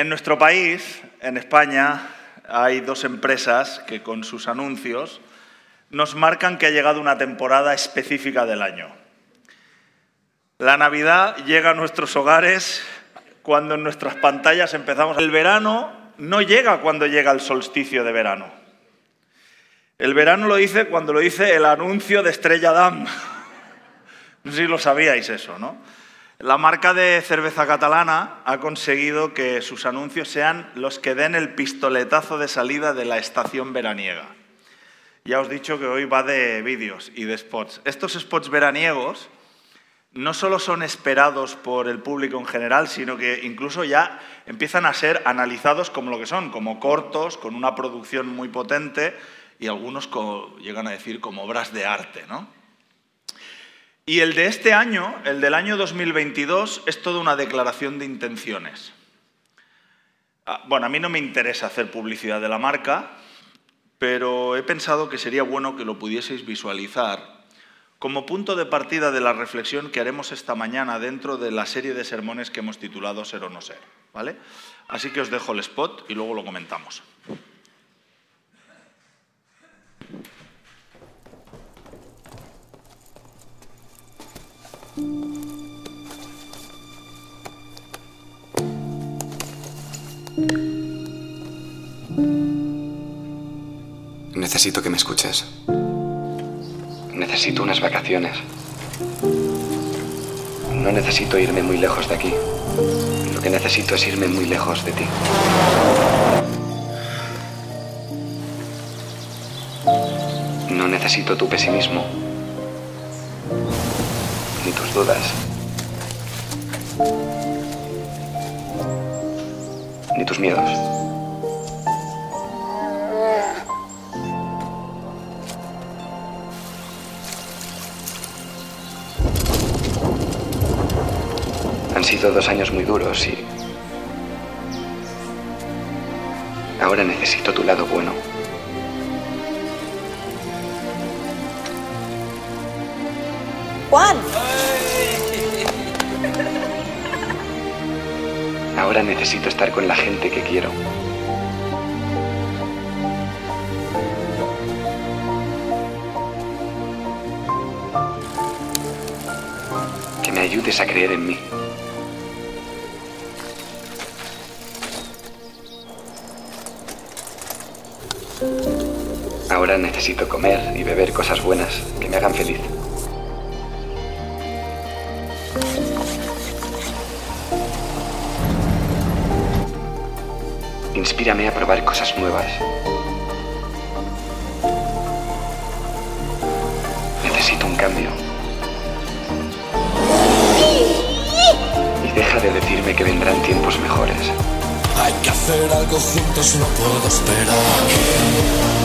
En nuestro país, en España, hay dos empresas que con sus anuncios nos marcan que ha llegado una temporada específica del año. La Navidad llega a nuestros hogares cuando en nuestras pantallas empezamos. El verano no llega cuando llega el solsticio de verano. El verano lo dice cuando lo dice el anuncio de Estrella Damm. No sé si lo sabíais eso, ¿no? La marca de cerveza catalana ha conseguido que sus anuncios sean los que den el pistoletazo de salida de la estación veraniega. Ya os he dicho que hoy va de vídeos y de spots. Estos spots veraniegos no solo son esperados por el público en general, sino que incluso ya empiezan a ser analizados como lo que son, como cortos, con una producción muy potente y algunos llegan a decir como obras de arte. ¿no? Y el de este año, el del año 2022, es toda una declaración de intenciones. Ah, bueno, a mí no me interesa hacer publicidad de la marca, pero he pensado que sería bueno que lo pudieseis visualizar como punto de partida de la reflexión que haremos esta mañana dentro de la serie de sermones que hemos titulado Ser o no ser. ¿vale? Así que os dejo el spot y luego lo comentamos. Necesito que me escuches. Necesito unas vacaciones. No necesito irme muy lejos de aquí. Lo que necesito es irme muy lejos de ti. No necesito tu pesimismo. Ni tus dudas. Ni tus miedos. sido dos años muy duros y... Ahora necesito tu lado bueno. Ahora necesito estar con la gente que quiero. Que me ayudes a creer en mí. Ahora necesito comer y beber cosas buenas que me hagan feliz. Inspírame a probar cosas nuevas. Necesito un cambio. Y deja de decirme que vendrán tiempos mejores. Hay que hacer algo juntos, no puedo esperar.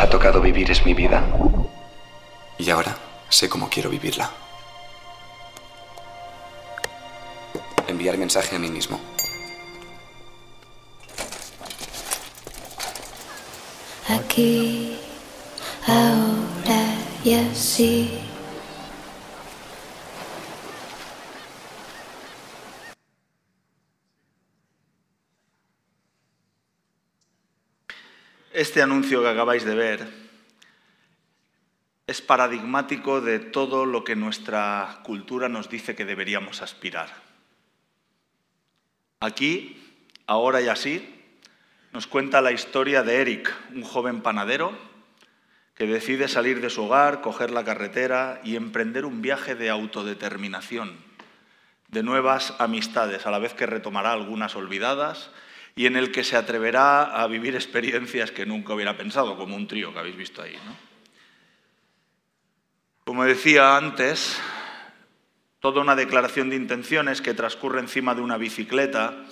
Nos ha tocado vivir es mi vida. Y ahora sé cómo quiero vivirla. Enviar mensaje a mí mismo. Aquí, ahora y así. Este anuncio que acabáis de ver es paradigmático de todo lo que nuestra cultura nos dice que deberíamos aspirar. Aquí, ahora y así, nos cuenta la historia de Eric, un joven panadero que decide salir de su hogar, coger la carretera y emprender un viaje de autodeterminación, de nuevas amistades, a la vez que retomará algunas olvidadas y en el que se atreverá a vivir experiencias que nunca hubiera pensado, como un trío que habéis visto ahí. Como decía antes, toda una declaración de intenciones que transcurre encima de una bicicleta,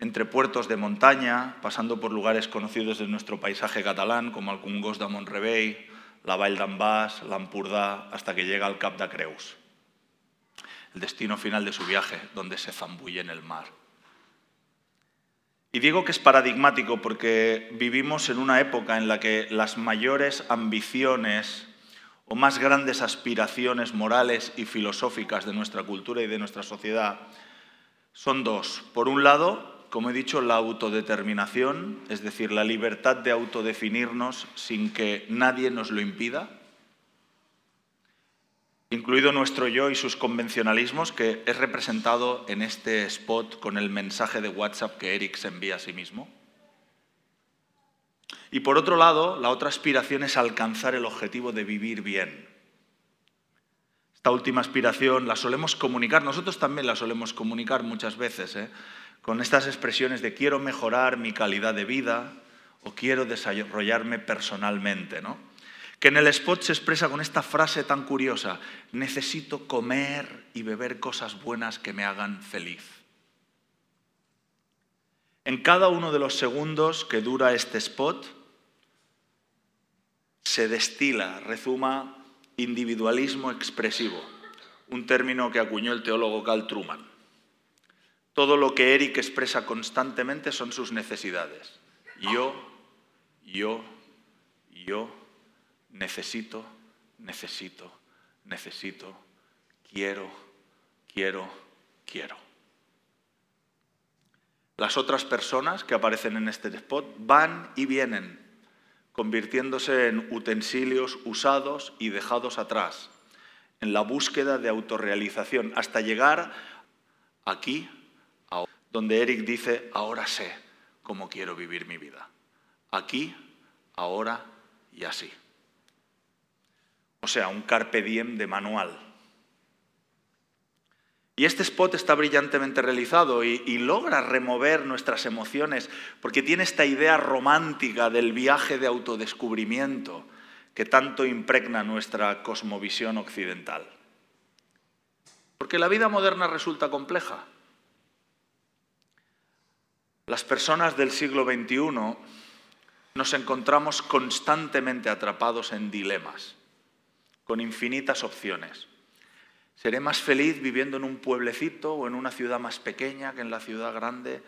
entre puertos de montaña, pasando por lugares conocidos de nuestro paisaje catalán, como Alcungos de Montrevey, la Vall d'en Bas, l'Empordà, hasta que llega al Cap de Creus, el destino final de su viaje, donde se zambulle en el mar. Y digo que es paradigmático porque vivimos en una época en la que las mayores ambiciones o más grandes aspiraciones morales y filosóficas de nuestra cultura y de nuestra sociedad son dos. Por un lado, como he dicho, la autodeterminación, es decir, la libertad de autodefinirnos sin que nadie nos lo impida, incluido nuestro yo y sus convencionalismos, que es representado en este spot con el mensaje de WhatsApp que Eric se envía a sí mismo. Y por otro lado, la otra aspiración es alcanzar el objetivo de vivir bien. Esta última aspiración la solemos comunicar, nosotros también la solemos comunicar muchas veces, ¿eh? con estas expresiones de quiero mejorar mi calidad de vida o quiero desarrollarme personalmente. ¿no? Que en el spot se expresa con esta frase tan curiosa, necesito comer y beber cosas buenas que me hagan feliz. En cada uno de los segundos que dura este spot, se destila, rezuma individualismo expresivo, un término que acuñó el teólogo Carl Truman. Todo lo que Eric expresa constantemente son sus necesidades. Yo, yo, yo necesito, necesito, necesito, quiero, quiero, quiero. Las otras personas que aparecen en este spot van y vienen, convirtiéndose en utensilios usados y dejados atrás, en la búsqueda de autorrealización, hasta llegar aquí, donde Eric dice, ahora sé cómo quiero vivir mi vida. Aquí, ahora y así. O sea, un carpe diem de manual. Y este spot está brillantemente realizado y, logra remover nuestras emociones porque tiene esta idea romántica del viaje de autodescubrimiento que tanto impregna nuestra cosmovisión occidental. Porque la vida moderna resulta compleja. Las personas del siglo XXI nos encontramos constantemente atrapados en dilemas, con infinitas opciones. Seré más feliz viviendo en un pueblecito o en una ciudad más pequeña que en la ciudad grande.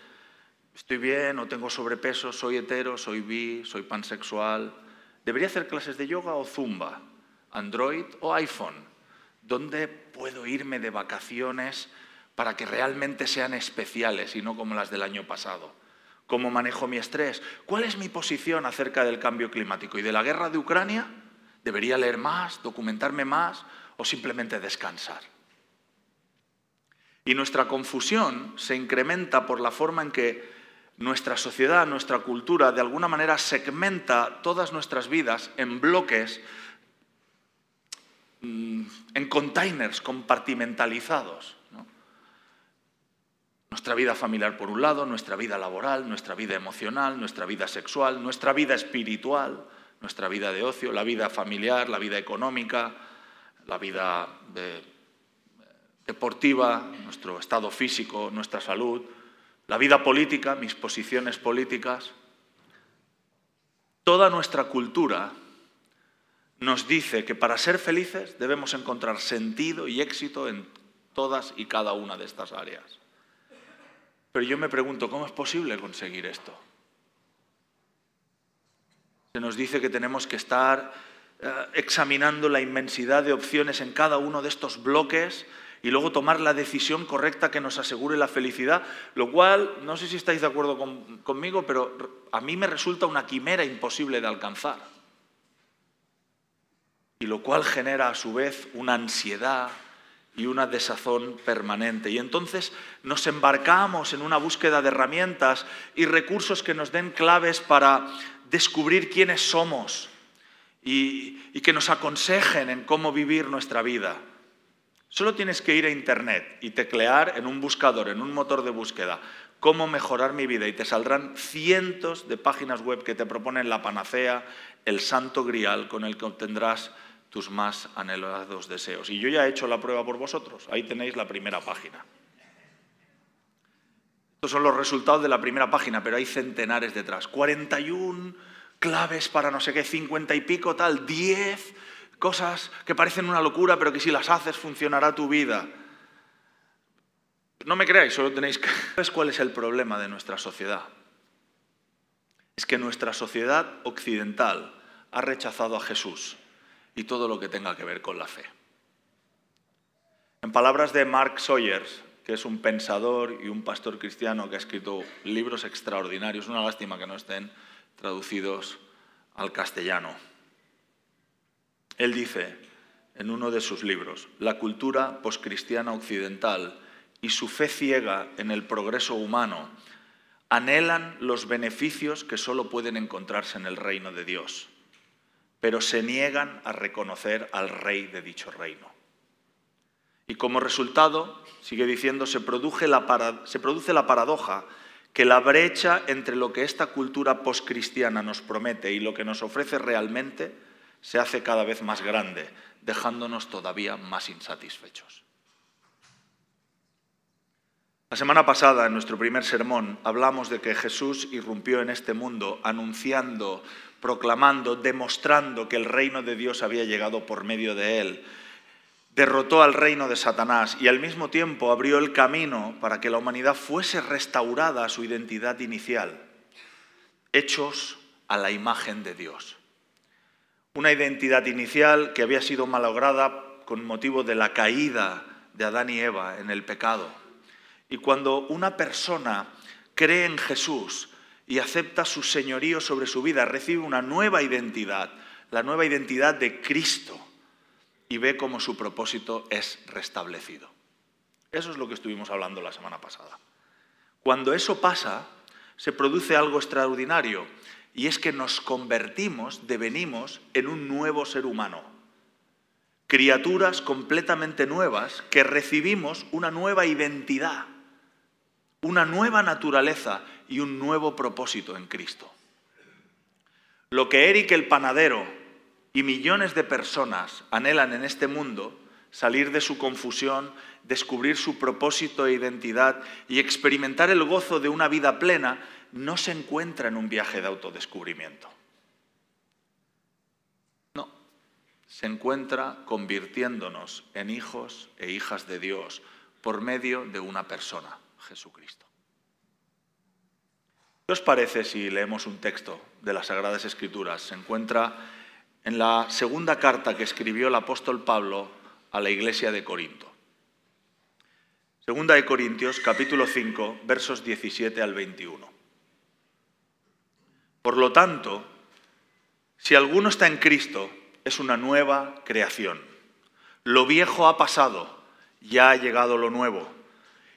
Estoy bien o tengo sobrepeso, soy hetero, soy bi, soy pansexual. ¿Debería hacer clases de yoga o zumba? ¿Android o iPhone? ¿Dónde puedo irme de vacaciones para que realmente sean especiales y no como las del año pasado? ¿Cómo manejo mi estrés? ¿Cuál es mi posición acerca del cambio climático y de la guerra de Ucrania? ¿Debería leer más, documentarme más o simplemente descansar. Y nuestra confusión se incrementa por la forma en que nuestra sociedad, nuestra cultura, de alguna manera segmenta todas nuestras vidas en bloques, mm, en containers compartimentalizados. Nuestra vida familiar por un lado, nuestra vida laboral, nuestra vida emocional, nuestra vida sexual, nuestra vida espiritual, nuestra vida de ocio, la vida familiar, la vida económica, la vida deportiva, nuestro estado físico, nuestra salud, la vida política, mis posiciones políticas. Toda nuestra cultura nos dice que para ser felices debemos encontrar sentido y éxito en todas y cada una de estas áreas. Pero yo me pregunto, ¿cómo es posible conseguir esto? Se nos dice que tenemos que estar eh, examinando la inmensidad de opciones en cada uno de estos bloques y luego tomar la decisión correcta que nos asegure la felicidad, lo cual, no sé si estáis de acuerdo conmigo, pero a mí me resulta una quimera imposible de alcanzar. Y lo cual genera a su vez una ansiedad y una desazón permanente. Y entonces nos embarcamos en una búsqueda de herramientas y recursos que nos den claves para descubrir quiénes somos, y, que nos aconsejen en cómo vivir nuestra vida. Solo tienes que ir a Internet y teclear en un buscador, en un motor de búsqueda, cómo mejorar mi vida y te saldrán cientos de páginas web que te proponen la panacea, el santo grial con el que obtendrás tus más anhelados deseos. Y yo ya he hecho la prueba por vosotros. Ahí tenéis la primera página. Estos son los resultados de la primera página, pero hay centenares detrás. 41 claves para no sé qué, cincuenta y pico, tal, diez cosas que parecen una locura, pero que si las haces funcionará tu vida. No me creáis, solo tenéis que... ¿Sabes cuál es el problema de nuestra sociedad? Es que nuestra sociedad occidental ha rechazado a Jesús y todo lo que tenga que ver con la fe. En palabras de Mark Sawyers, que es un pensador y un pastor cristiano que ha escrito libros extraordinarios, una lástima que no estén traducidos al castellano. Él dice en uno de sus libros, la cultura poscristiana occidental y su fe ciega en el progreso humano anhelan los beneficios que solo pueden encontrarse en el reino de Dios, pero se niegan a reconocer al rey de dicho reino. Y como resultado, sigue diciendo, se produce la, se produce la paradoja que la brecha entre lo que esta cultura poscristiana nos promete y lo que nos ofrece realmente se hace cada vez más grande, dejándonos todavía más insatisfechos. La semana pasada, en nuestro primer sermón, hablamos de que Jesús irrumpió en este mundo anunciando, proclamando, demostrando que el reino de Dios había llegado por medio de él derrotó al reino de Satanás y al mismo tiempo abrió el camino para que la humanidad fuese restaurada a su identidad inicial, hechos a la imagen de Dios. Una identidad inicial que había sido malograda con motivo de la caída de Adán y Eva en el pecado. Y cuando una persona cree en Jesús y acepta su señorío sobre su vida, recibe una nueva identidad, la nueva identidad de Cristo y ve cómo su propósito es restablecido. Eso es lo que estuvimos hablando la semana pasada. Cuando eso pasa, se produce algo extraordinario y es que nos convertimos, devenimos en un nuevo ser humano. Criaturas completamente nuevas que recibimos una nueva identidad, una nueva naturaleza y un nuevo propósito en Cristo. Lo que Eric el panadero y millones de personas anhelan en este mundo salir de su confusión, descubrir su propósito e identidad y experimentar el gozo de una vida plena, no se encuentra en un viaje de autodescubrimiento. No, se encuentra convirtiéndonos en hijos e hijas de Dios por medio de una persona, Jesucristo. ¿Qué os parece si leemos un texto de las Sagradas Escrituras? Se encuentra en la segunda carta que escribió el apóstol Pablo a la iglesia de Corinto. Segunda de Corintios, capítulo 5, versos 17 al 21. Por lo tanto, si alguno está en Cristo, es una nueva creación. Lo viejo ha pasado, ya ha llegado lo nuevo.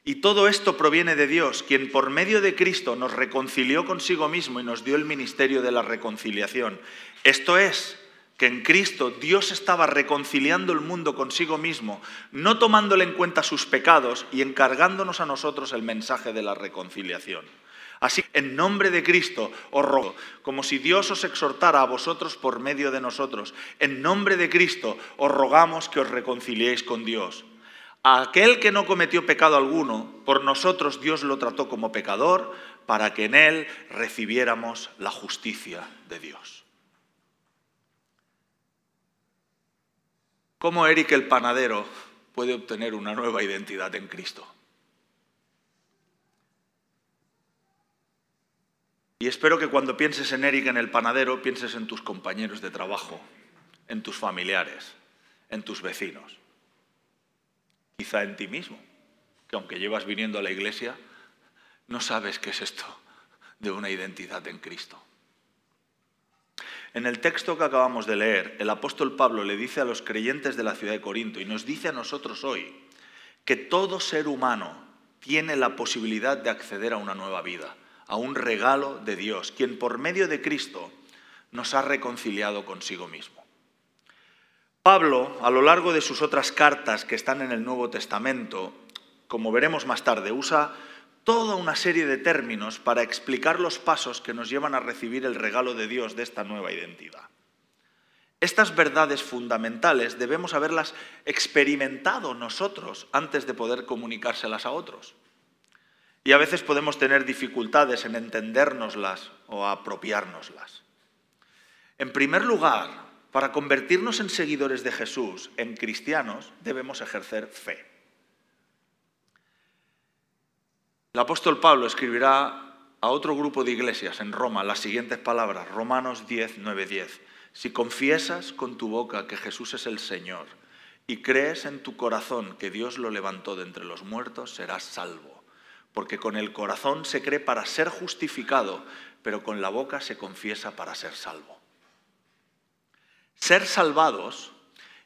Y todo esto proviene de Dios, quien por medio de Cristo nos reconcilió consigo mismo y nos dio el ministerio de la reconciliación. Esto es, que en Cristo Dios estaba reconciliando el mundo consigo mismo, no tomándole en cuenta sus pecados y encargándonos a nosotros el mensaje de la reconciliación. Así, en nombre de Cristo os rogo, como si Dios os exhortara a vosotros por medio de nosotros, en nombre de Cristo os rogamos que os reconciliéis con Dios. A aquel que no cometió pecado alguno, por nosotros Dios lo trató como pecador, para que en él recibiéramos la justicia de Dios. ¿Cómo Eric el panadero puede obtener una nueva identidad en Cristo? Y espero que cuando pienses en Eric en el panadero, pienses en tus compañeros de trabajo, en tus familiares, en tus vecinos, quizá en ti mismo, que aunque llevas viniendo a la iglesia, no sabes qué es esto de una identidad en Cristo. En el texto que acabamos de leer, el apóstol Pablo le dice a los creyentes de la ciudad de Corinto y nos dice a nosotros hoy que todo ser humano tiene la posibilidad de acceder a una nueva vida, a un regalo de Dios, quien por medio de Cristo nos ha reconciliado consigo mismo. Pablo, a lo largo de sus otras cartas que están en el Nuevo Testamento, como veremos más tarde, usa toda una serie de términos para explicar los pasos que nos llevan a recibir el regalo de Dios de esta nueva identidad. Estas verdades fundamentales debemos haberlas experimentado nosotros antes de poder comunicárselas a otros. Y a veces podemos tener dificultades en entendérnoslas o apropiárnoslas. En primer lugar, para convertirnos en seguidores de Jesús, en cristianos, debemos ejercer fe. El apóstol Pablo escribirá a otro grupo de iglesias en Roma las siguientes palabras, Romanos 10, 9, 10. Si confiesas con tu boca que Jesús es el Señor y crees en tu corazón que Dios lo levantó de entre los muertos, serás salvo. Porque con el corazón se cree para ser justificado, pero con la boca se confiesa para ser salvo. Ser salvados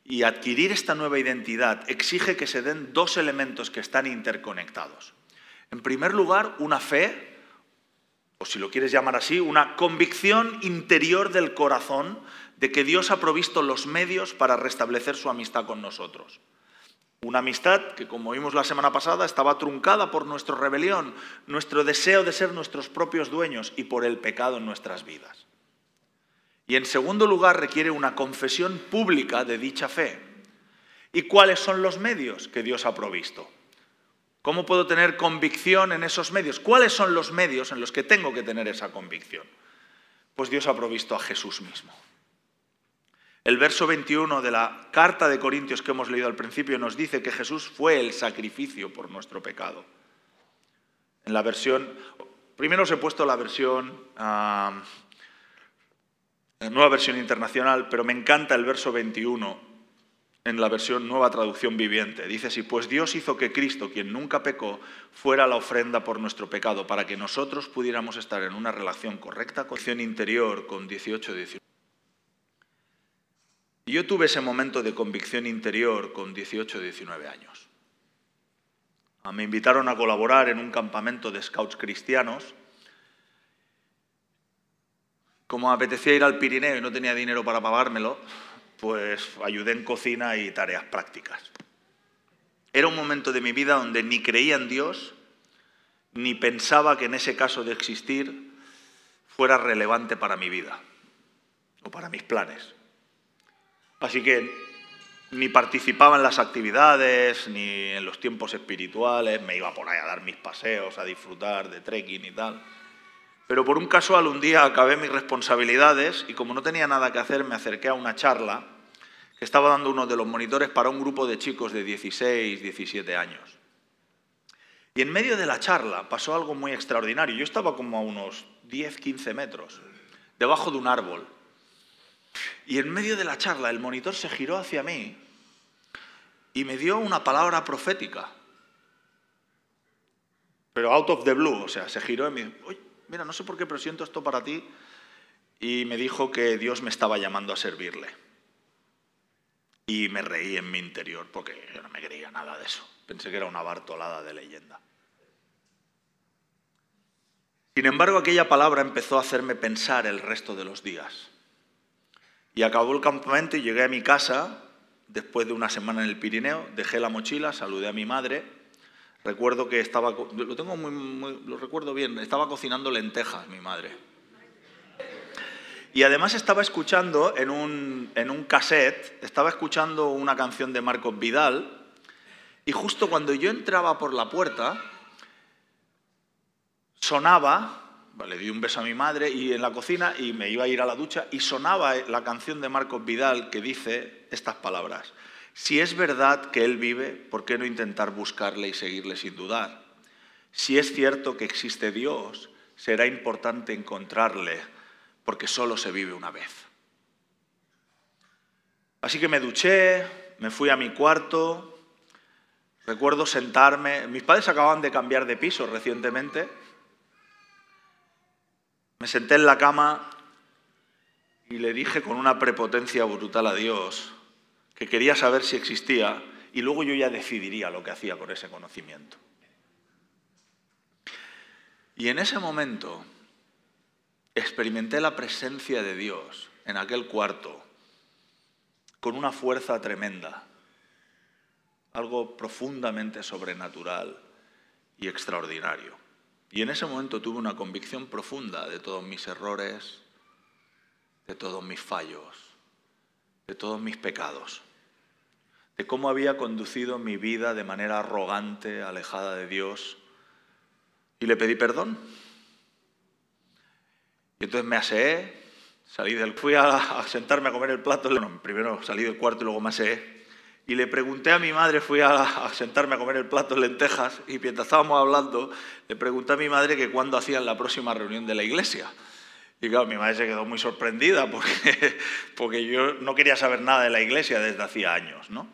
y adquirir esta nueva identidad exige que se den dos elementos que están interconectados. En primer lugar, una fe, o si lo quieres llamar así, una convicción interior del corazón de que Dios ha provisto los medios para restablecer su amistad con nosotros. Una amistad que, como vimos la semana pasada, estaba truncada por nuestra rebelión, nuestro deseo de ser nuestros propios dueños y por el pecado en nuestras vidas. Y en segundo lugar, requiere una confesión pública de dicha fe. ¿Y cuáles son los medios que Dios ha provisto? ¿Cómo puedo tener convicción en esos medios? ¿Cuáles son los medios en los que tengo que tener esa convicción? Pues Dios ha provisto a Jesús mismo. El verso 21 de la carta de Corintios que hemos leído al principio nos dice que Jesús fue el sacrificio por nuestro pecado. En la versión, primero os he puesto la versión ah, nueva versión internacional, pero me encanta el verso 21 en la versión nueva traducción viviente. Dice así, pues Dios hizo que Cristo, quien nunca pecó, fuera la ofrenda por nuestro pecado, para que nosotros pudiéramos estar en una relación correcta, con interior con 18, 19. Y yo tuve ese momento de convicción interior con 18, 19 años. Ah, me invitaron a colaborar en un campamento de scouts cristianos como apetecía ir al Pirineo y no tenía dinero para pagármelo, pues ayudé en cocina y tareas prácticas. Era un momento de mi vida donde ni creía en Dios, ni pensaba que en ese caso de existir fuera relevante para mi vida o para mis planes. Así que ni participaba en las actividades, ni en los tiempos espirituales, me iba por ahí a dar mis paseos, a disfrutar de trekking y tal. Pero por un casual un día acabé mis responsabilidades y como no tenía nada que hacer me acerqué a una charla estaba dando uno de los monitores para un grupo de chicos de 16, 17 años. Y en medio de la charla pasó algo muy extraordinario. Yo estaba como a unos 10, 15 metros, debajo de un árbol. Y en medio de la charla el monitor se giró hacia mí y me dio una palabra profética. Pero out of the blue, o sea, se giró y me dijo, mira, no sé por qué, pero siento esto para ti. Y me dijo que Dios me estaba llamando a servirle. Y me reí en mi interior porque yo no me creía nada de eso. Pensé que era una bartolada de leyenda. Sin embargo, aquella palabra empezó a hacerme pensar el resto de los días. Y acabó el campamento y llegué a mi casa después de una semana en el Pirineo, dejé la mochila, saludé a mi madre Recuerdo que estaba, lo tengo muy, lo recuerdo bien, estaba cocinando lentejas mi madre. Y además estaba escuchando en un, en un cassette, estaba escuchando una canción de Marcos Vidal, y justo cuando yo entraba por la puerta, sonaba, le di un beso a mi madre y en la cocina y me iba a ir a la ducha y sonaba la canción de Marcos Vidal que dice estas palabras. Si es verdad que Él vive, ¿por qué no intentar buscarle y seguirle sin dudar? Si es cierto que existe Dios, será importante encontrarle, porque solo se vive una vez. Así que me duché, me fui a mi cuarto, recuerdo sentarme, mis padres acababan de cambiar de piso recientemente, me senté en la cama y le dije con una prepotencia brutal a Dios, que quería saber si existía y luego yo ya decidiría lo que hacía con ese conocimiento. Y en ese momento experimenté la presencia de Dios en aquel cuarto con una fuerza tremenda, algo profundamente sobrenatural y extraordinario. Y en ese momento tuve una convicción profunda de todos mis errores, de todos mis fallos, de todos mis pecados, de cómo había conducido mi vida de manera arrogante, alejada de Dios, y le pedí perdón. Y entonces me aseé, Salí del, fui a, a sentarme a comer el plato. Bueno, primero salí del cuarto y luego me aseé. Y le pregunté a mi madre, fui a, a sentarme a comer el plato en lentejas y mientras estábamos hablando, le pregunté a mi madre que cuándo hacían la próxima reunión de la iglesia. Y claro, mi madre se quedó muy sorprendida porque, porque yo no quería saber nada de la iglesia desde hacía años, ¿no?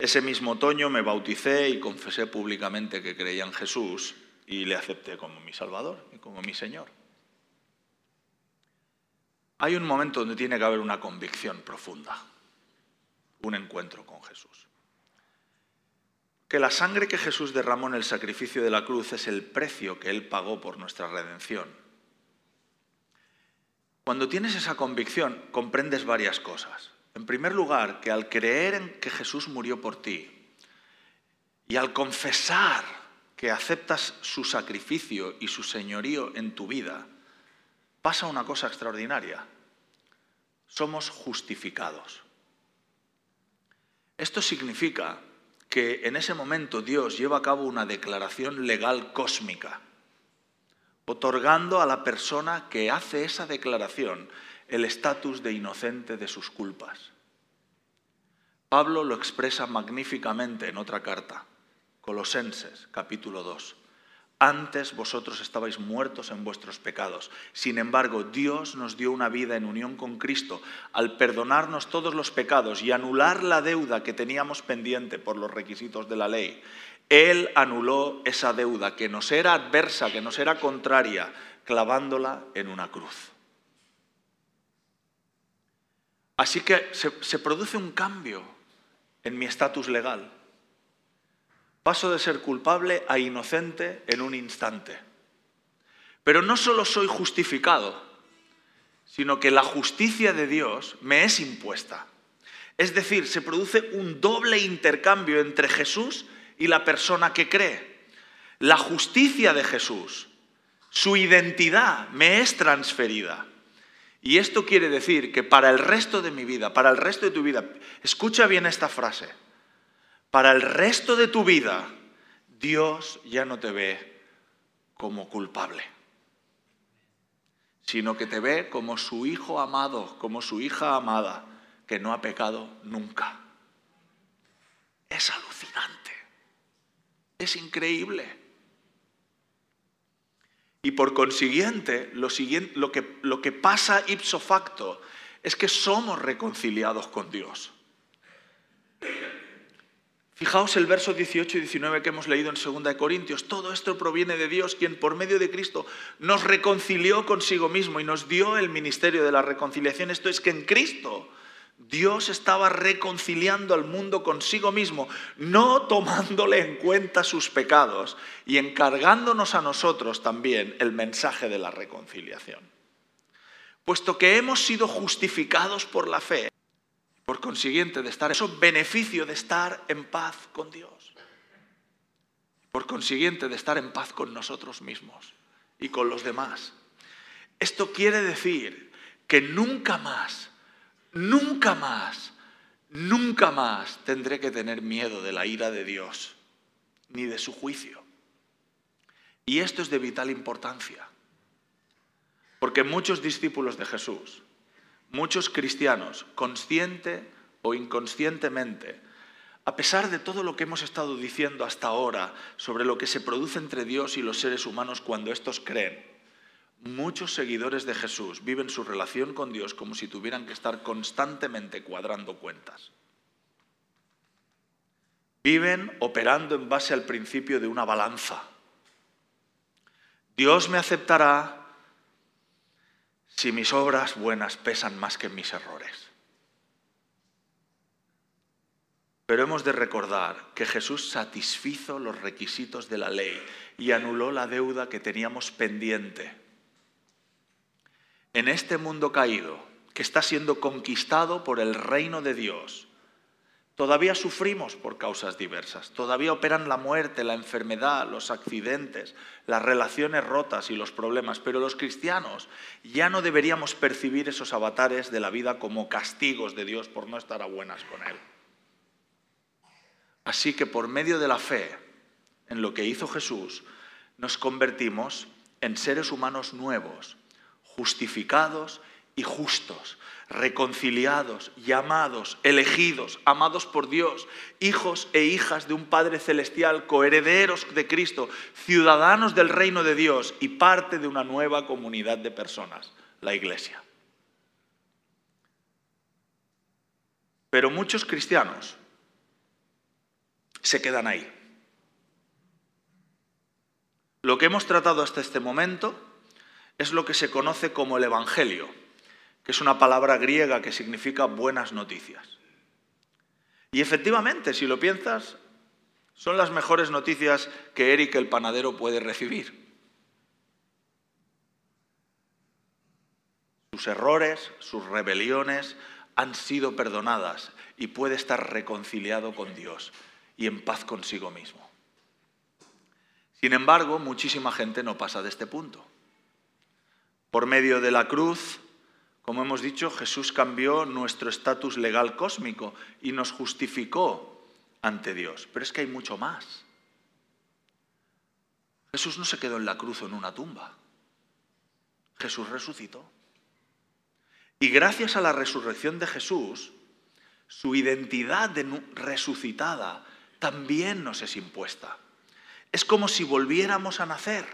Ese mismo otoño me bauticé y confesé públicamente que creía en Jesús y le acepté como mi Salvador y como mi Señor. Hay un momento donde tiene que haber una convicción profunda, un encuentro con Jesús. Que la sangre que Jesús derramó en el sacrificio de la cruz es el precio que Él pagó por nuestra redención. Cuando tienes esa convicción, comprendes varias cosas. En primer lugar, que al creer en que Jesús murió por ti y al confesar que aceptas su sacrificio y su señorío en tu vida, pasa una cosa extraordinaria. Somos justificados. Esto significa que en ese momento Dios lleva a cabo una declaración legal cósmica, otorgando a la persona que hace esa declaración el estatus de inocente de sus culpas. Pablo lo expresa magníficamente en otra carta, Colosenses capítulo 2. Antes vosotros estabais muertos en vuestros pecados. Sin embargo, Dios nos dio una vida en unión con Cristo al perdonarnos todos los pecados y anular la deuda que teníamos pendiente por los requisitos de la ley. Él anuló esa deuda que nos era adversa, que nos era contraria, clavándola en una cruz. Así que se, se produce un cambio en mi estatus legal. Paso de ser culpable a inocente en un instante. Pero no solo soy justificado, sino que la justicia de Dios me es impuesta. Es decir, se produce un doble intercambio entre Jesús y la persona que cree. La justicia de Jesús, su identidad me es transferida. Y esto quiere decir que para el resto de mi vida, para el resto de tu vida, escucha bien esta frase, para el resto de tu vida, Dios ya no te ve como culpable, sino que te ve como su hijo amado, como su hija amada, que no ha pecado nunca. Es alucinante, es increíble. Y por consiguiente, lo, siguiente, lo, que, que pasa ipso facto es que somos reconciliados con Dios. Fijaos el verso 18 y 19 que hemos leído en 2 de Corintios. Todo esto proviene de Dios, quien por medio de Cristo nos reconcilió consigo mismo y nos dio el ministerio de la reconciliación. Esto es que en Cristo Dios estaba reconciliando al mundo consigo mismo, no tomándole en cuenta sus pecados y encargándonos a nosotros también el mensaje de la reconciliación. Puesto que hemos sido justificados por la fe, por consiguiente de estar, eso beneficio de estar en paz con Dios, por consiguiente de estar en paz con nosotros mismos y con los demás. Esto quiere decir que nunca más nunca más, nunca más tendré que tener miedo de la ira de Dios, ni de su juicio. Y esto es de vital importancia, porque muchos discípulos de Jesús, muchos cristianos, consciente o inconscientemente, a pesar de todo lo que hemos estado diciendo hasta ahora sobre lo que se produce entre Dios y los seres humanos cuando estos creen, Muchos seguidores de Jesús viven su relación con Dios como si tuvieran que estar constantemente cuadrando cuentas. Viven operando en base al principio de una balanza. Dios me aceptará si mis obras buenas pesan más que mis errores. Pero hemos de recordar que Jesús satisfizo los requisitos de la ley y anuló la deuda que teníamos pendiente en este mundo caído, que está siendo conquistado por el reino de Dios, todavía sufrimos por causas diversas, todavía operan la muerte, la enfermedad, los accidentes, las relaciones rotas y los problemas, pero los cristianos ya no deberíamos percibir esos avatares de la vida como castigos de Dios por no estar a buenas con Él. Así que por medio de la fe en lo que hizo Jesús, nos convertimos en seres humanos nuevos justificados y justos, reconciliados, llamados, elegidos, amados por Dios, hijos e hijas de un Padre Celestial, coherederos de Cristo, ciudadanos del reino de Dios y parte de una nueva comunidad de personas, la Iglesia. Pero muchos cristianos se quedan ahí. Lo que hemos tratado hasta este momento es lo que se conoce como el Evangelio, que es una palabra griega que significa buenas noticias. Y efectivamente, si lo piensas, son las mejores noticias que Eric el panadero puede recibir. Sus errores, sus rebeliones han sido perdonadas y puede estar reconciliado con Dios y en paz consigo mismo. Sin embargo, muchísima gente no pasa de este punto. Por medio de la cruz, como hemos dicho, Jesús cambió nuestro estatus legal cósmico y nos justificó ante Dios. Pero es que hay mucho más. Jesús no se quedó en la cruz o en una tumba. Jesús resucitó. Y gracias a la resurrección de Jesús, su identidad resucitada también nos es impuesta. Es como si volviéramos a nacer,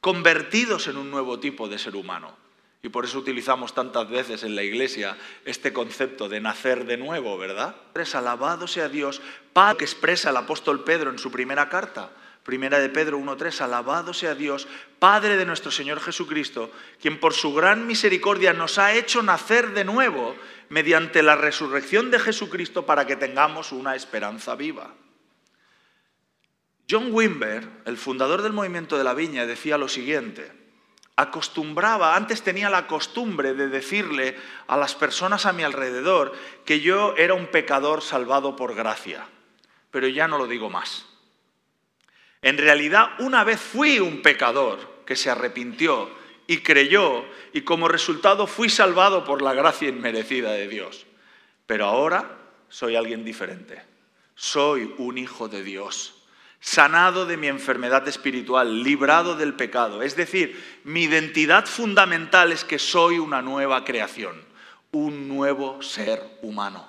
convertidos en un nuevo tipo de ser humano. Y por eso utilizamos tantas veces en la iglesia este concepto de nacer de nuevo, ¿verdad? Es alabado sea Dios, Padre que expresa el apóstol Pedro en su primera carta. Primera de Pedro 1.3, alabado sea Dios, Padre de nuestro Señor Jesucristo, quien por su gran misericordia nos ha hecho nacer de nuevo mediante la resurrección de Jesucristo para que tengamos una esperanza viva. John Wimber, el fundador del movimiento de la viña, decía lo siguiente, acostumbraba, antes tenía la costumbre de decirle a las personas a mi alrededor que yo era un pecador salvado por gracia, pero ya no lo digo más. En realidad, una vez fui un pecador que se arrepintió y creyó y como resultado fui salvado por la gracia inmerecida de Dios. Pero ahora soy alguien diferente. Soy un hijo de Dios sanado de mi enfermedad espiritual, librado del pecado. Es decir, mi identidad fundamental es que soy una nueva creación, un nuevo ser humano.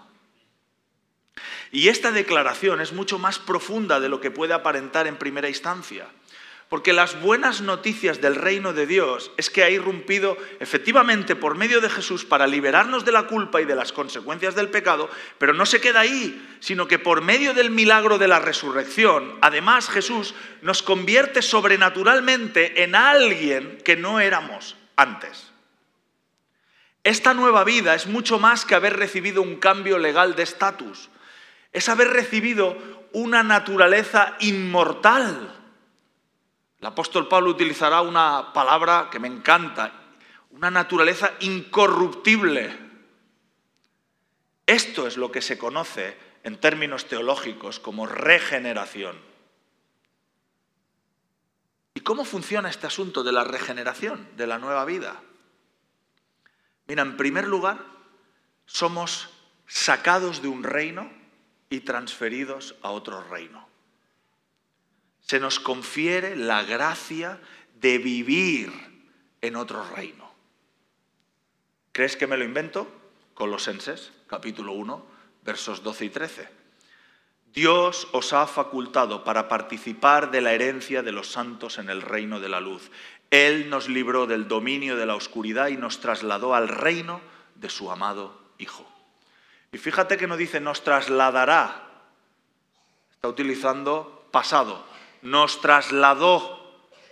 Y esta declaración es mucho más profunda de lo que puede aparentar en primera instancia. Porque las buenas noticias del reino de Dios es que ha irrumpido efectivamente por medio de Jesús para liberarnos de la culpa y de las consecuencias del pecado, pero no se queda ahí, sino que por medio del milagro de la resurrección, además Jesús nos convierte sobrenaturalmente en alguien que no éramos antes. Esta nueva vida es mucho más que haber recibido un cambio legal de estatus, es haber recibido una naturaleza inmortal el apóstol Pablo utilizará una palabra que me encanta, una naturaleza incorruptible. Esto es lo que se conoce en términos teológicos como regeneración. ¿Y cómo funciona este asunto de la regeneración, de la nueva vida? Mira, en primer lugar, somos sacados de un reino y transferidos a otro reino se nos confiere la gracia de vivir en otro reino. ¿Crees que me lo invento? Colosenses, capítulo 1, versos 12 y 13. Dios os ha facultado para participar de la herencia de los santos en el reino de la luz. Él nos libró del dominio de la oscuridad y nos trasladó al reino de su amado Hijo. Y fíjate que no dice nos trasladará, está utilizando pasado, nos trasladó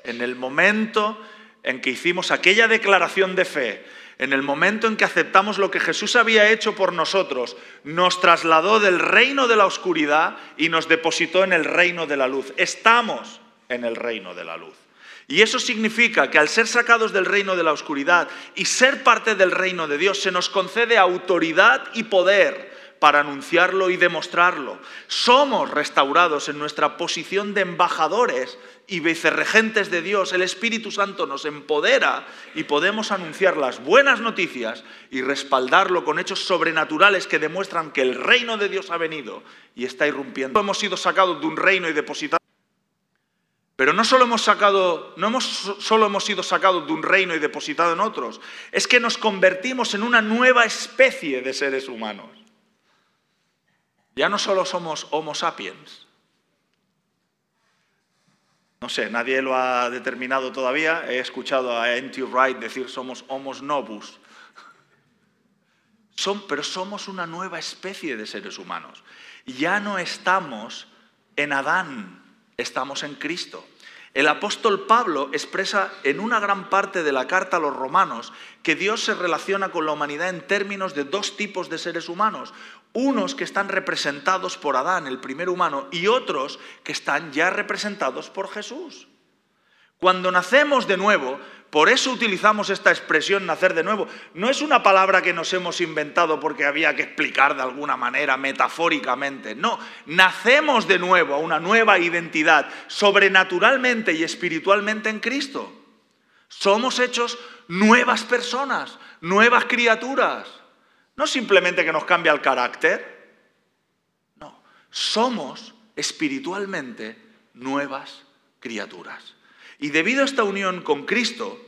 en el momento en que hicimos aquella declaración de fe, en el momento en que aceptamos lo que Jesús había hecho por nosotros, nos trasladó del reino de la oscuridad y nos depositó en el reino de la luz. Estamos en el reino de la luz. Y eso significa que al ser sacados del reino de la oscuridad y ser parte del reino de Dios, se nos concede autoridad y poder para anunciarlo y demostrarlo. Somos restaurados en nuestra posición de embajadores y vicerregentes de Dios. El Espíritu Santo nos empodera y podemos anunciar las buenas noticias y respaldarlo con hechos sobrenaturales que demuestran que el reino de Dios ha venido y está irrumpiendo. Hemos sido sacados de un reino y depositados Pero no solo hemos sacado, no solo hemos sido sacados de un reino y depositado en otros, es que nos convertimos en una nueva especie de seres humanos. Ya no solo somos Homo sapiens. No sé, nadie lo ha determinado todavía. He escuchado a N.T. Wright decir somos Homos novus. Pero somos una nueva especie de seres humanos. Ya no estamos en Adán, estamos en Cristo. El apóstol Pablo expresa en una gran parte de la carta a los romanos que Dios se relaciona con la humanidad en términos de dos tipos de seres humanos. Unos que están representados por Adán, el primer humano, y otros que están ya representados por Jesús. Cuando nacemos de nuevo, por eso utilizamos esta expresión nacer de nuevo. No es una palabra que nos hemos inventado porque había que explicar de alguna manera metafóricamente. No, nacemos de nuevo a una nueva identidad sobrenaturalmente y espiritualmente en Cristo. Somos hechos nuevas personas, nuevas criaturas. No simplemente que nos cambia el carácter. No, somos espiritualmente nuevas criaturas. Y debido a esta unión con Cristo,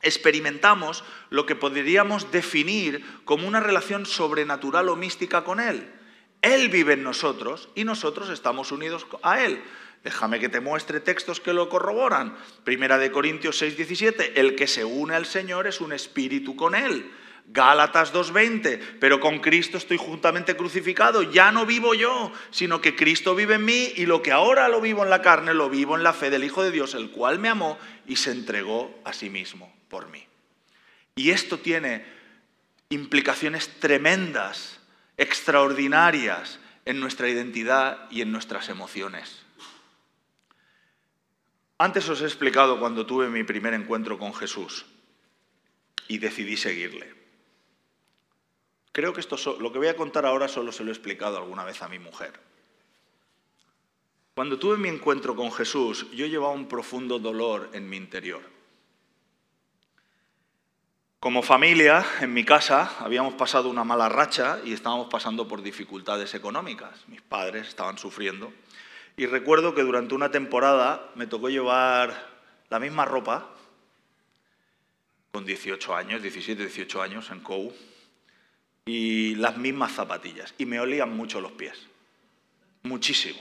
experimentamos lo que podríamos definir como una relación sobrenatural o mística con Él. Él vive en nosotros y nosotros estamos unidos a Él. Déjame que te muestre textos que lo corroboran. Primera de Corintios 6, 17. El que se une al Señor es un espíritu con Él. Gálatas 2.20, pero con Cristo estoy juntamente crucificado, ya no vivo yo, sino que Cristo vive en mí y lo que ahora lo vivo en la carne, lo vivo en la fe del Hijo de Dios, el cual me amó y se entregó a sí mismo por mí. Y esto tiene implicaciones tremendas, extraordinarias en nuestra identidad y en nuestras emociones. Antes os he explicado cuando tuve mi primer encuentro con Jesús y decidí seguirle. Creo que esto, lo que voy a contar ahora solo se lo he explicado alguna vez a mi mujer. Cuando tuve mi encuentro con Jesús, yo llevaba un profundo dolor en mi interior. Como familia, en mi casa, habíamos pasado una mala racha y estábamos pasando por dificultades económicas. Mis padres estaban sufriendo. Y recuerdo que durante una temporada me tocó llevar la misma ropa, con 18 años, 17, 18 años, en COU, y las mismas zapatillas. Y me olían mucho los pies. Muchísimo.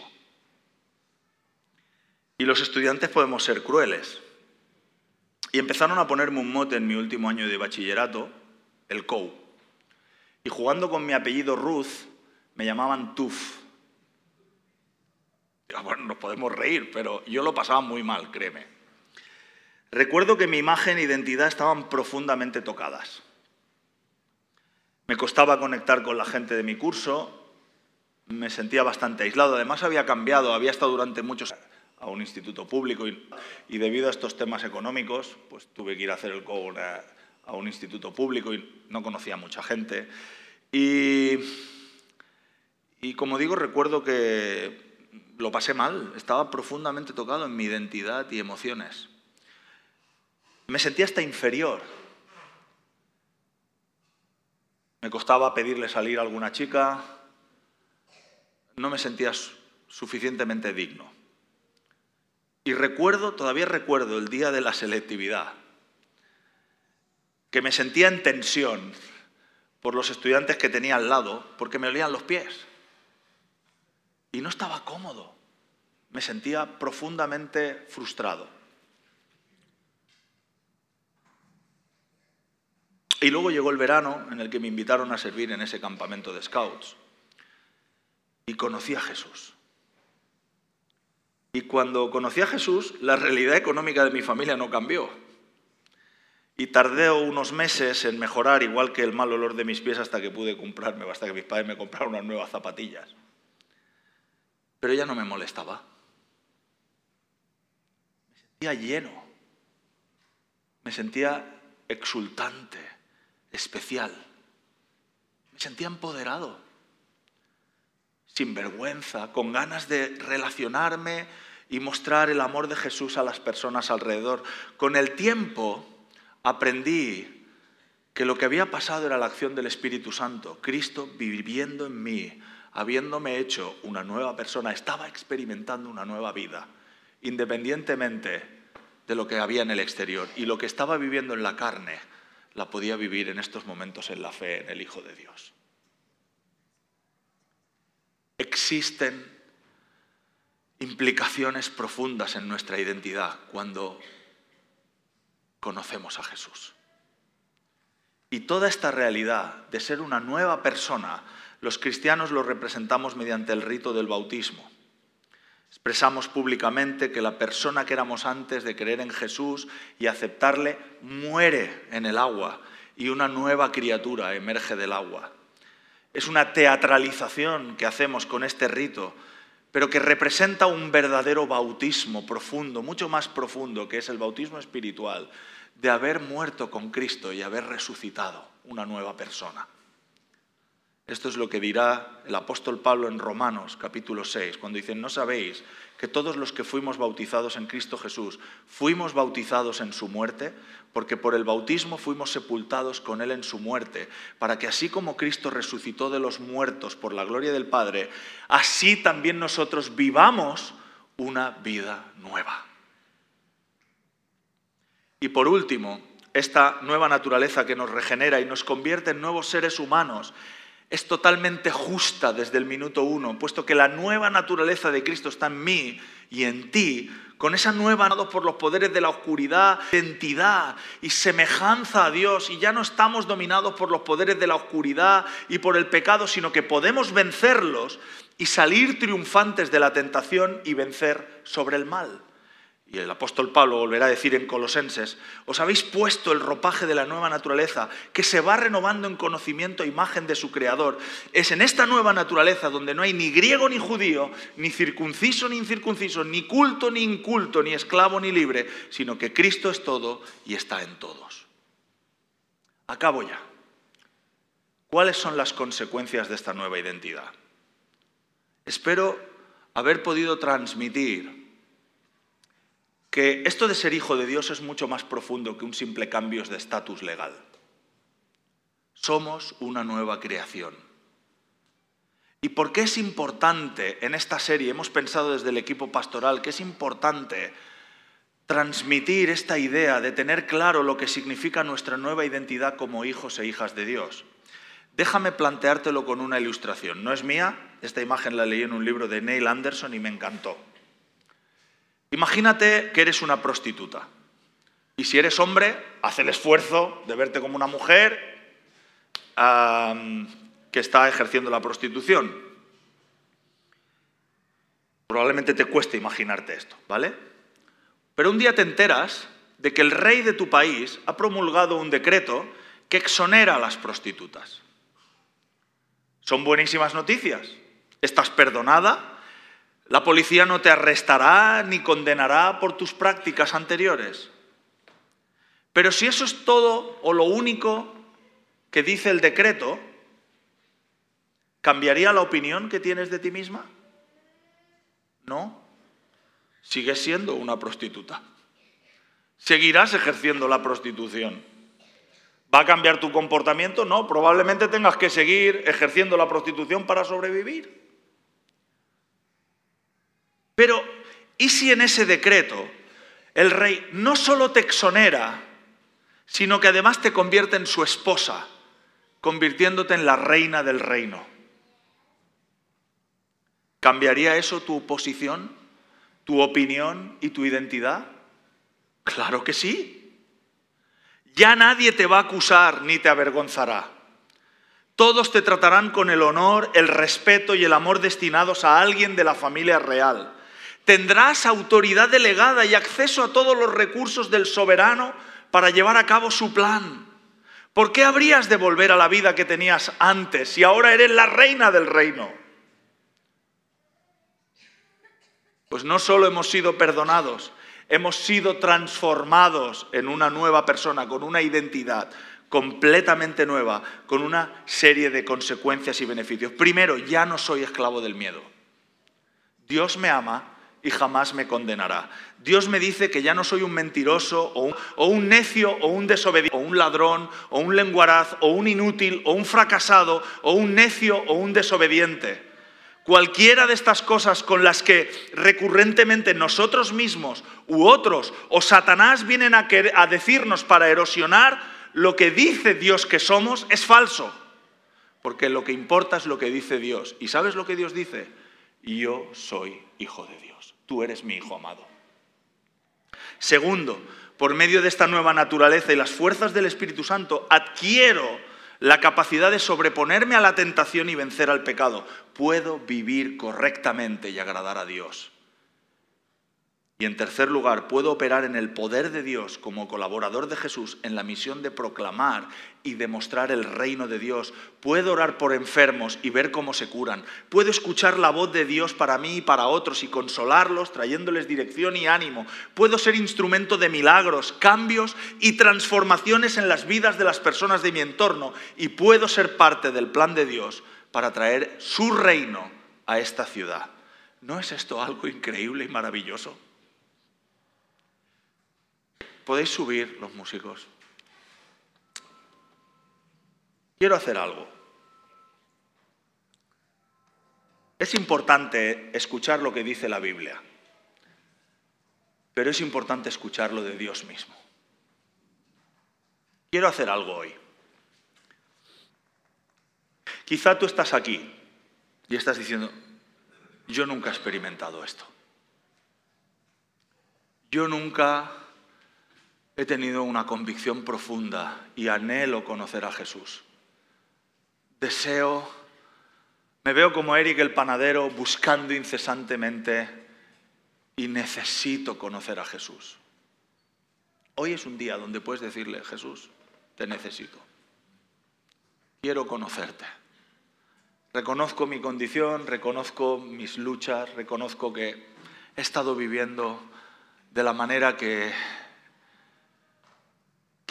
Y los estudiantes podemos ser crueles. Y empezaron a ponerme un mote en mi último año de bachillerato, el COU. Y jugando con mi apellido Ruth, me llamaban Tuf. Bueno, nos podemos reír, pero yo lo pasaba muy mal, créeme. Recuerdo que mi imagen e identidad estaban profundamente tocadas. Me costaba conectar con la gente de mi curso, me sentía bastante aislado. Además había cambiado, había estado durante muchos años a un instituto público y, debido a estos temas económicos, pues tuve que ir a hacer el COU a, un instituto público y no conocía a mucha gente. Y, y como digo, recuerdo que lo pasé mal, estaba profundamente tocado en mi identidad y emociones. Me sentía hasta inferior Me costaba pedirle salir a alguna chica, no me sentía suficientemente digno. Y recuerdo, todavía recuerdo el día de la selectividad, que me sentía en tensión por los estudiantes que tenía al lado, porque me olían los pies. Y no estaba cómodo, me sentía profundamente frustrado. Y luego llegó el verano en el que me invitaron a servir en ese campamento de scouts. Y conocí a Jesús. Y cuando conocí a Jesús, la realidad económica de mi familia no cambió. Y tardé unos meses en mejorar, igual que el mal olor de mis pies, hasta que pude comprarme, hasta que mis padres me compraron unas nuevas zapatillas. Pero ya no me molestaba. Me sentía lleno. Me sentía exultante especial. Me sentía empoderado, sin vergüenza, con ganas de relacionarme y mostrar el amor de Jesús a las personas alrededor. Con el tiempo aprendí que lo que había pasado era la acción del Espíritu Santo, Cristo viviendo en mí, habiéndome hecho una nueva persona, estaba experimentando una nueva vida independientemente de lo que había en el exterior. Y lo que estaba viviendo en la carne la podía vivir en estos momentos en la fe en el Hijo de Dios. Existen implicaciones profundas en nuestra identidad cuando conocemos a Jesús. Y toda esta realidad de ser una nueva persona, los cristianos lo representamos mediante el rito del bautismo. Expresamos públicamente que la persona que éramos antes de creer en Jesús y aceptarle muere en el agua y una nueva criatura emerge del agua. Es una teatralización que hacemos con este rito, pero que representa un verdadero bautismo profundo, mucho más profundo, que es el bautismo espiritual, de haber muerto con Cristo y haber resucitado una nueva persona. Esto es lo que dirá el apóstol Pablo en Romanos capítulo 6, cuando dicen, no sabéis que todos los que fuimos bautizados en Cristo Jesús fuimos bautizados en su muerte, porque por el bautismo fuimos sepultados con Él en su muerte, para que así como Cristo resucitó de los muertos por la gloria del Padre, así también nosotros vivamos una vida nueva. Y por último, esta nueva naturaleza que nos regenera y nos convierte en nuevos seres humanos es totalmente justa desde el minuto uno, puesto que la nueva naturaleza de Cristo está en mí y en ti, con esa nueva por los poderes de la oscuridad, identidad y semejanza a Dios, y ya no estamos dominados por los poderes de la oscuridad y por el pecado, sino que podemos vencerlos y salir triunfantes de la tentación y vencer sobre el mal. Y el apóstol Pablo volverá a decir en Colosenses, os habéis puesto el ropaje de la nueva naturaleza que se va renovando en conocimiento e imagen de su Creador. Es en esta nueva naturaleza donde no hay ni griego ni judío, ni circunciso ni incircunciso, ni culto ni inculto, ni esclavo ni libre, sino que Cristo es todo y está en todos. Acabo ya. ¿Cuáles son las consecuencias de esta nueva identidad? Espero haber podido transmitir que esto de ser hijo de Dios es mucho más profundo que un simple cambio de estatus legal. Somos una nueva creación. ¿Y por qué es importante en esta serie? Hemos pensado desde el equipo pastoral que es importante transmitir esta idea de tener claro lo que significa nuestra nueva identidad como hijos e hijas de Dios. Déjame planteártelo con una ilustración. No es mía, esta imagen la leí en un libro de Neil Anderson y me encantó. Imagínate que eres una prostituta. Y si eres hombre, haz el esfuerzo de verte como una mujer que está ejerciendo la prostitución. Probablemente te cueste imaginarte esto, ¿vale? Pero un día te enteras de que el rey de tu país ha promulgado un decreto que exonera a las prostitutas. Son buenísimas noticias. Estás perdonada, la policía no te arrestará ni condenará por tus prácticas anteriores. Pero si eso es todo o lo único que dice el decreto, ¿cambiaría la opinión que tienes de ti misma? No. Sigues siendo una prostituta. Seguirás ejerciendo la prostitución. ¿Va a cambiar tu comportamiento? No, probablemente tengas que seguir ejerciendo la prostitución para sobrevivir. Pero, ¿y si en ese decreto el rey no solo te exonera, sino que además te convierte en su esposa, convirtiéndote en la reina del reino? ¿Cambiaría eso tu posición, tu opinión y tu identidad? Claro que sí. Ya nadie te va a acusar ni te avergonzará. Todos te tratarán con el honor, el respeto y el amor destinados a alguien de la familia real. Tendrás autoridad delegada y acceso a todos los recursos del soberano para llevar a cabo su plan. ¿Por qué habrías de volver a la vida que tenías antes si ahora eres la reina del reino? Pues no solo hemos sido perdonados, hemos sido transformados en una nueva persona, con una identidad completamente nueva, con una serie de consecuencias y beneficios. Primero, ya no soy esclavo del miedo. Dios me ama y jamás me condenará. Dios me dice que ya no soy un mentiroso o un, necio o un desobediente o un ladrón o un lenguaraz o un inútil o un fracasado o un necio o un desobediente. Cualquiera de estas cosas con las que recurrentemente nosotros mismos u otros o Satanás vienen a, quer- a decirnos para erosionar lo que dice Dios que somos es falso. Porque lo que importa es lo que dice Dios. ¿Y sabes lo que Dios dice? Yo soy hijo de Dios. Tú eres mi hijo amado. Segundo, por medio de esta nueva naturaleza y las fuerzas del Espíritu Santo, adquiero la capacidad de sobreponerme a la tentación y vencer al pecado. Puedo vivir correctamente y agradar a Dios. Y en tercer lugar, puedo operar en el poder de Dios como colaborador de Jesús en la misión de proclamar y demostrar el reino de Dios. Puedo orar por enfermos y ver cómo se curan. Puedo escuchar la voz de Dios para mí y para otros y consolarlos, trayéndoles dirección y ánimo. Puedo ser instrumento de milagros, cambios y transformaciones en las vidas de las personas de mi entorno. Y puedo ser parte del plan de Dios para traer su reino a esta ciudad. ¿No es esto algo increíble y maravilloso? ¿Podéis subir los músicos? Quiero hacer algo. Es importante escuchar lo que dice la Biblia, pero es importante escuchar lo de Dios mismo. Quiero hacer algo hoy. Quizá tú estás aquí y estás diciendo, yo nunca he experimentado esto. Yo nunca he tenido una convicción profunda y anhelo conocer a Jesús. Deseo, me veo como Eric el panadero buscando incesantemente y necesito conocer a Jesús. Hoy es un día donde puedes decirle, Jesús, te necesito. Quiero conocerte. Reconozco mi condición, reconozco mis luchas, reconozco que he estado viviendo de la manera que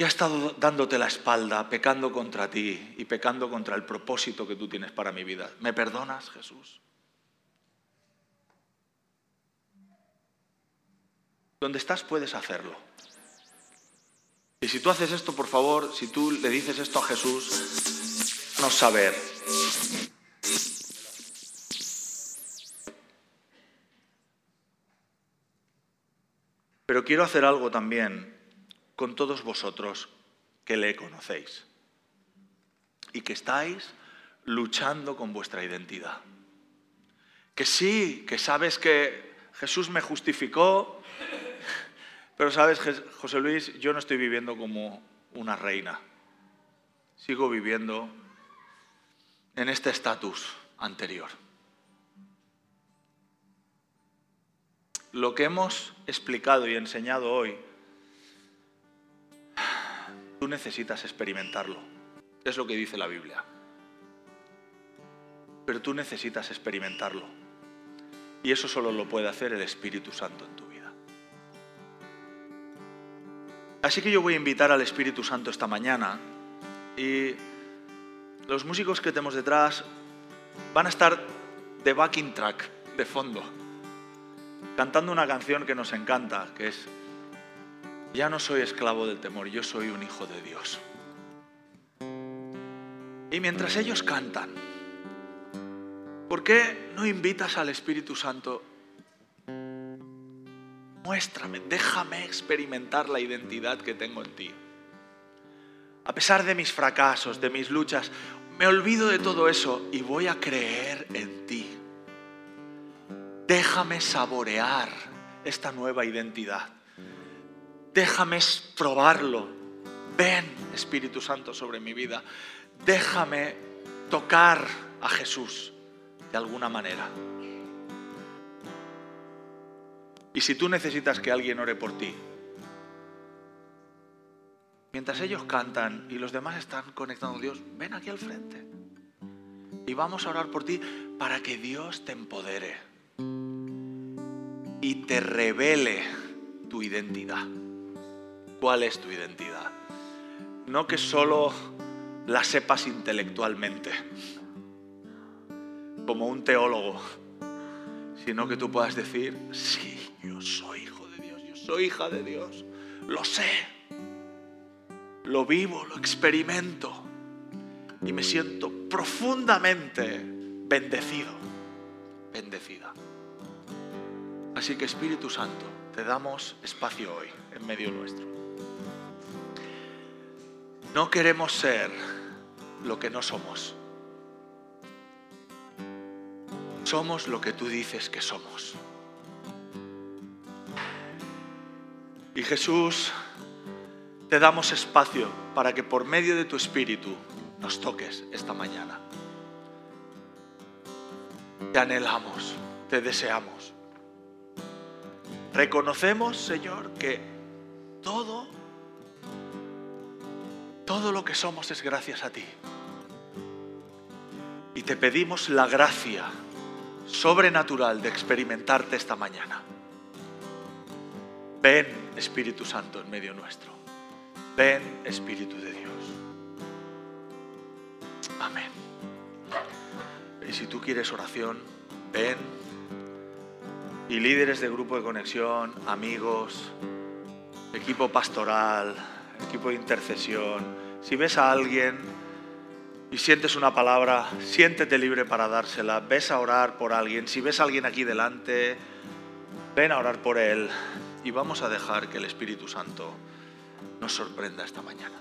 que ha estado dándote la espalda, pecando contra ti y pecando contra el propósito que tú tienes para mi vida. ¿Me perdonas, Jesús? Donde estás puedes hacerlo. Y si tú haces esto, por favor, si tú le dices esto a Jesús, no saber. Pero quiero hacer algo también con todos vosotros que le conocéis y que estáis luchando con vuestra identidad. Que sí, que sabes que Jesús me justificó, pero sabes, José Luis, yo no estoy viviendo como una reina. Sigo viviendo en este estatus anterior. Lo que hemos explicado y enseñado hoy necesitas experimentarlo. Es lo que dice la Biblia. Pero tú necesitas experimentarlo. Y eso solo lo puede hacer el Espíritu Santo en tu vida. Así que yo voy a invitar al Espíritu Santo esta mañana y los músicos que tenemos detrás van a estar de backing track, de fondo, cantando una canción que nos encanta, que es ya no soy esclavo del temor, yo soy un hijo de Dios. Y mientras ellos cantan, ¿por qué no invitas al Espíritu Santo? Muéstrame, déjame experimentar la identidad que tengo en ti. A pesar de mis fracasos, de mis luchas, me olvido de todo eso y voy a creer en ti. Déjame saborear esta nueva identidad. Déjame probarlo. Ven, Espíritu Santo, sobre mi vida. Déjame tocar a Jesús de alguna manera. Y si tú necesitas que alguien ore por ti, mientras ellos cantan y los demás están conectando a Dios, ven aquí al frente. Y vamos a orar por ti para que Dios te empodere y te revele tu identidad. ¿Cuál es tu identidad? No que solo la sepas intelectualmente, como un teólogo, sino que tú puedas decir, sí, yo soy hijo de Dios, yo soy hija de Dios, lo sé, lo vivo, lo experimento y me siento profundamente bendecido bendecida. Así que Espíritu Santo, te damos espacio hoy en medio nuestro. No queremos ser lo que no somos. Somos lo que tú dices que somos. Y Jesús, te damos espacio para que por medio de tu Espíritu nos toques esta mañana. Te anhelamos, te deseamos. Reconocemos, Señor, que todo, todo lo que somos es gracias a ti. Y te pedimos la gracia sobrenatural de experimentarte esta mañana. Ven, Espíritu Santo, en medio nuestro. Ven, Espíritu de Dios. Amén. Y si tú quieres oración, ven. Y líderes de grupo de conexión, amigos, equipo pastoral, equipo de intercesión, si ves a alguien y sientes una palabra, siéntete libre para dársela. Ves a orar por alguien. Si ves a alguien aquí delante, ven a orar por él y vamos a dejar que el Espíritu Santo nos sorprenda esta mañana.